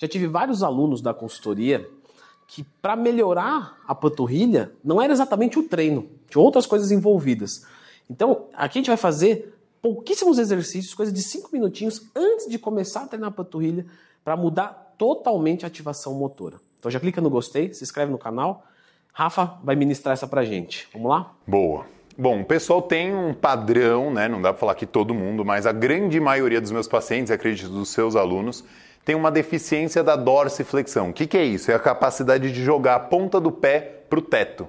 Já tive vários alunos da consultoria que, para melhorar a panturrilha, não era exatamente o treino, tinha outras coisas envolvidas. Então, aqui a gente vai fazer pouquíssimos exercícios, coisa de 5 minutinhos antes de começar a treinar a panturrilha, para mudar totalmente a ativação motora. Então já clica no gostei, se inscreve no canal. Rafa vai ministrar essa pra gente. Vamos lá? Boa. Bom, o pessoal tem um padrão, né? Não dá para falar que todo mundo, mas a grande maioria dos meus pacientes, acredito dos seus alunos, tem uma deficiência da dorsiflexão. O que, que é isso? É a capacidade de jogar a ponta do pé para o teto.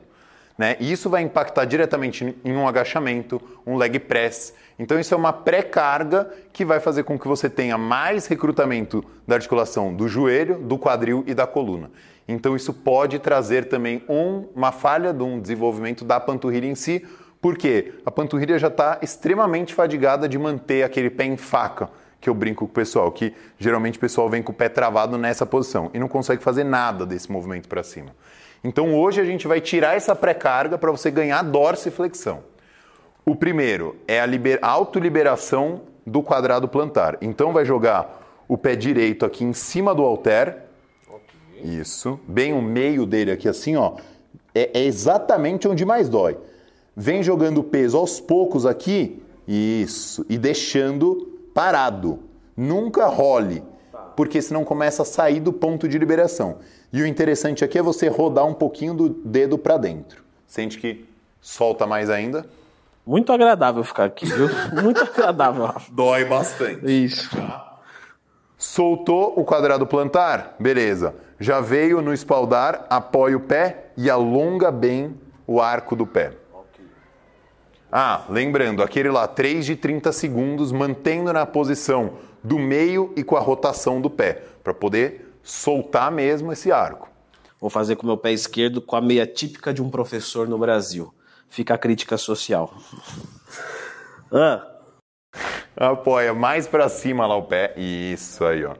Né? E isso vai impactar diretamente em um agachamento, um leg press. Então isso é uma pré-carga que vai fazer com que você tenha mais recrutamento da articulação do joelho, do quadril e da coluna. Então isso pode trazer também um, uma falha de um desenvolvimento da panturrilha em si, porque a panturrilha já está extremamente fadigada de manter aquele pé em faca que eu brinco com o pessoal, que geralmente o pessoal vem com o pé travado nessa posição e não consegue fazer nada desse movimento para cima. Então hoje a gente vai tirar essa pré-carga para você ganhar dorsiflexão. O primeiro é a liber... autoliberação do quadrado plantar. Então vai jogar o pé direito aqui em cima do halter. Okay. Isso. Bem o meio dele aqui assim, ó. É, é exatamente onde mais dói. Vem jogando o peso aos poucos aqui. Isso. E deixando parado. Nunca role. Porque senão começa a sair do ponto de liberação. E o interessante aqui é você rodar um pouquinho do dedo para dentro. Sente que solta mais ainda? Muito agradável ficar aqui, viu? Muito agradável. Dói bastante. Isso. Soltou o quadrado plantar? Beleza. Já veio no espaldar, apoia o pé e alonga bem o arco do pé. Ah, lembrando, aquele lá, 3 de 30 segundos, mantendo na posição do meio e com a rotação do pé, para poder soltar mesmo esse arco. Vou fazer com o meu pé esquerdo com a meia típica de um professor no Brasil. Fica a crítica social. ah. Apoia mais para cima lá o pé. Isso aí, ó.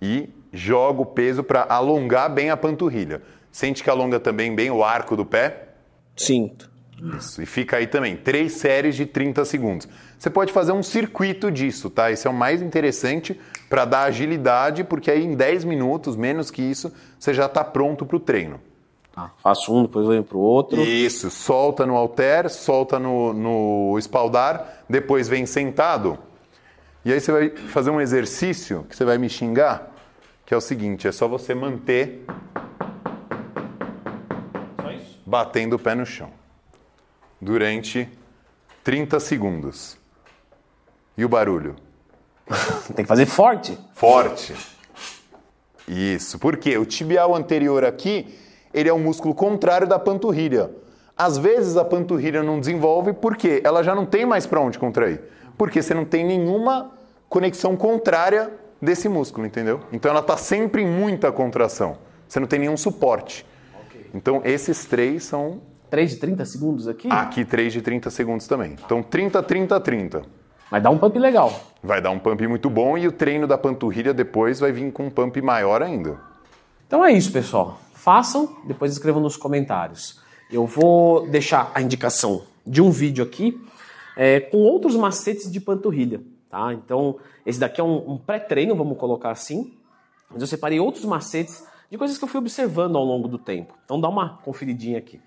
E joga o peso para alongar bem a panturrilha. Sente que alonga também bem o arco do pé? Sinto. Isso. E fica aí também, três séries de 30 segundos. Você pode fazer um circuito disso, tá? Esse é o mais interessante para dar agilidade, porque aí em 10 minutos, menos que isso, você já está pronto para o treino. Ah, faço um, depois venho para o outro. Isso, solta no halter, solta no, no espaldar, depois vem sentado. E aí você vai fazer um exercício que você vai me xingar, que é o seguinte, é só você manter batendo o pé no chão durante 30 segundos. E o barulho? Tem que fazer forte. Forte. Isso. Por quê? O tibial anterior aqui, ele é o músculo contrário da panturrilha. Às vezes a panturrilha não desenvolve porque ela já não tem mais para onde contrair. Porque você não tem nenhuma conexão contrária desse músculo, entendeu? Então ela está sempre em muita contração. Você não tem nenhum suporte. Okay. Então esses três são 3 de 30 segundos aqui? Aqui 3 de 30 segundos também. Então 30, 30, 30. Vai dar um pump legal. Vai dar um pump muito bom e o treino da panturrilha depois vai vir com um pump maior ainda. Então é isso, pessoal. Façam, depois escrevam nos comentários. Eu vou deixar a indicação de um vídeo aqui é, com outros macetes de panturrilha. Tá? Então, esse daqui é um, um pré-treino, vamos colocar assim. Mas eu separei outros macetes de coisas que eu fui observando ao longo do tempo. Então dá uma conferidinha aqui.